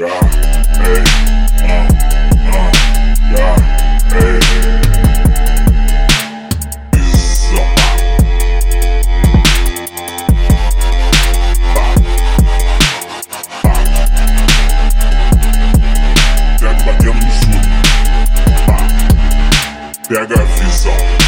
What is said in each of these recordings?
Pega a visão.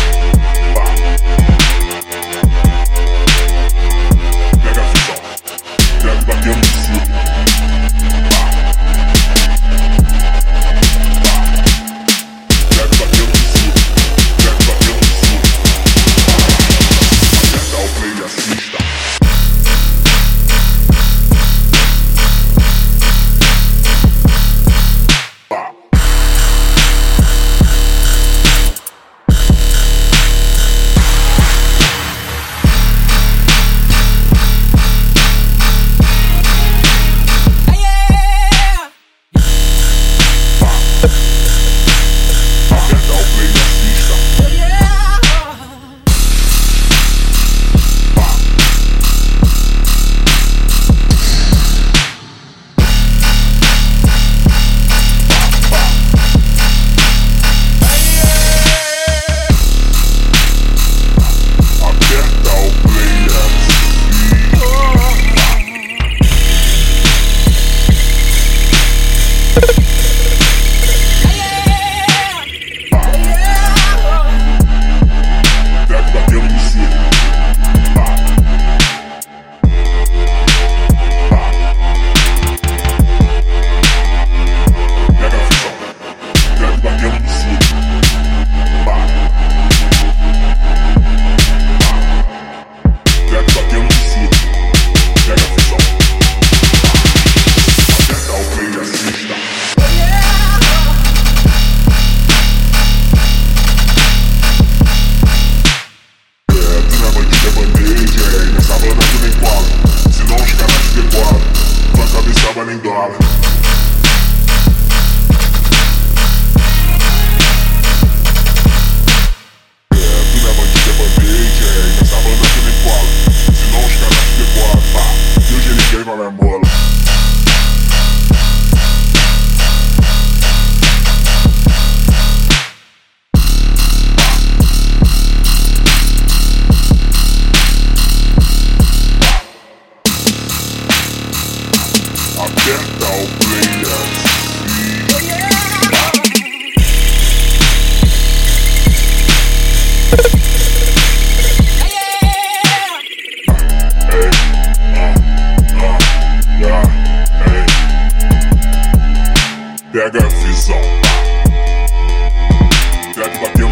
million dollars. Pega a visão. Pega bateu